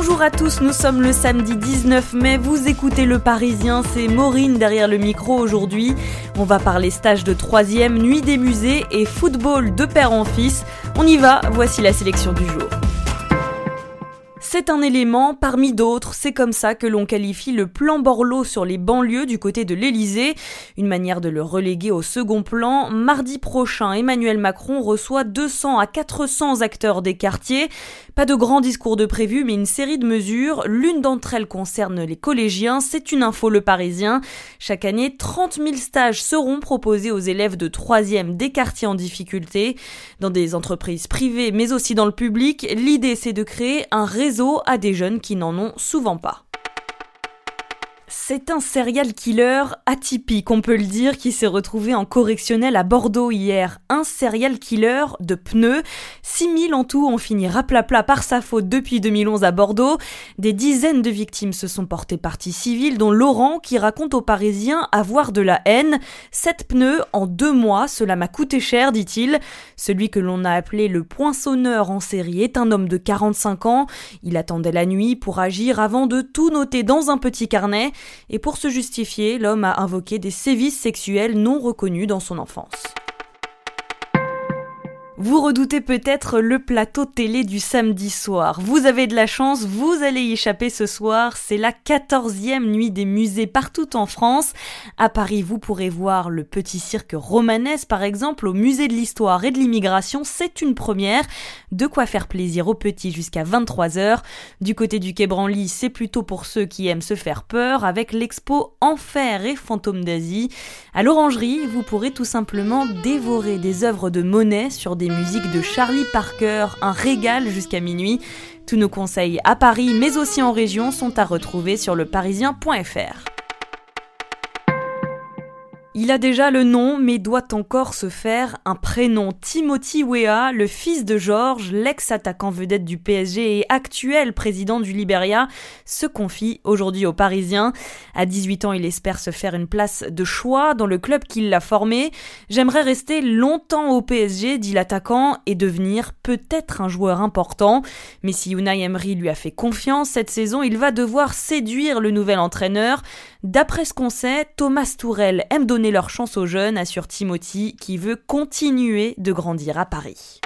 Bonjour à tous, nous sommes le samedi 19 mai, vous écoutez Le Parisien, c'est Maureen derrière le micro aujourd'hui. On va parler stage de troisième, nuit des musées et football de père en fils. On y va, voici la sélection du jour. C'est un élément parmi d'autres, c'est comme ça que l'on qualifie le plan Borloo sur les banlieues du côté de l'Elysée, une manière de le reléguer au second plan. Mardi prochain, Emmanuel Macron reçoit 200 à 400 acteurs des quartiers. Pas de grand discours de prévu, mais une série de mesures. L'une d'entre elles concerne les collégiens, c'est une info le Parisien. Chaque année, 30 000 stages seront proposés aux élèves de 3e des quartiers en difficulté. Dans des entreprises privées, mais aussi dans le public, l'idée c'est de créer un réseau à des jeunes qui n'en ont souvent pas. C'est un serial killer atypique, on peut le dire, qui s'est retrouvé en correctionnel à Bordeaux hier. Un serial killer de pneus. 6000 en tout ont fini raplapla par sa faute depuis 2011 à Bordeaux. Des dizaines de victimes se sont portées partie civile, dont Laurent qui raconte aux Parisiens avoir de la haine. Sept pneus en deux mois, cela m'a coûté cher, dit-il. Celui que l'on a appelé le poinçonneur en série est un homme de 45 ans. Il attendait la nuit pour agir avant de tout noter dans un petit carnet et pour se justifier, l'homme a invoqué des sévices sexuels non reconnus dans son enfance. Vous redoutez peut-être le plateau télé du samedi soir. Vous avez de la chance, vous allez y échapper ce soir. C'est la quatorzième nuit des musées partout en France. À Paris, vous pourrez voir le petit cirque romanesque, par exemple, au musée de l'histoire et de l'immigration. C'est une première. De quoi faire plaisir aux petits jusqu'à 23h. Du côté du Quai Branly, c'est plutôt pour ceux qui aiment se faire peur avec l'expo Enfer et Fantômes d'Asie. À l'Orangerie, vous pourrez tout simplement dévorer des œuvres de Monet sur des musiques de Charlie Parker, un régal jusqu'à minuit. Tous nos conseils à Paris mais aussi en région sont à retrouver sur leparisien.fr. Il a déjà le nom, mais doit encore se faire un prénom. Timothy Weah, le fils de George, l'ex-attaquant vedette du PSG et actuel président du Liberia, se confie aujourd'hui aux Parisiens. À 18 ans, il espère se faire une place de choix dans le club qui l'a formé. J'aimerais rester longtemps au PSG, dit l'attaquant, et devenir peut-être un joueur important. Mais si Unai Emery lui a fait confiance cette saison, il va devoir séduire le nouvel entraîneur. D'après ce qu'on sait, Thomas Tourel aime donner leur chance aux jeunes, assure Timothy, qui veut continuer de grandir à Paris.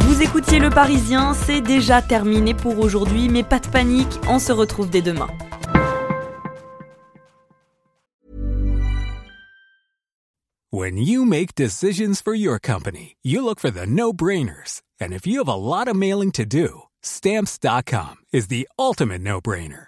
Vous écoutiez Le Parisien, c'est déjà terminé pour aujourd'hui, mais pas de panique, on se retrouve dès demain. When you make decisions for your company, you look for the no-brainers. And if you have a lot of mailing to do, stamps.com is the ultimate no-brainer.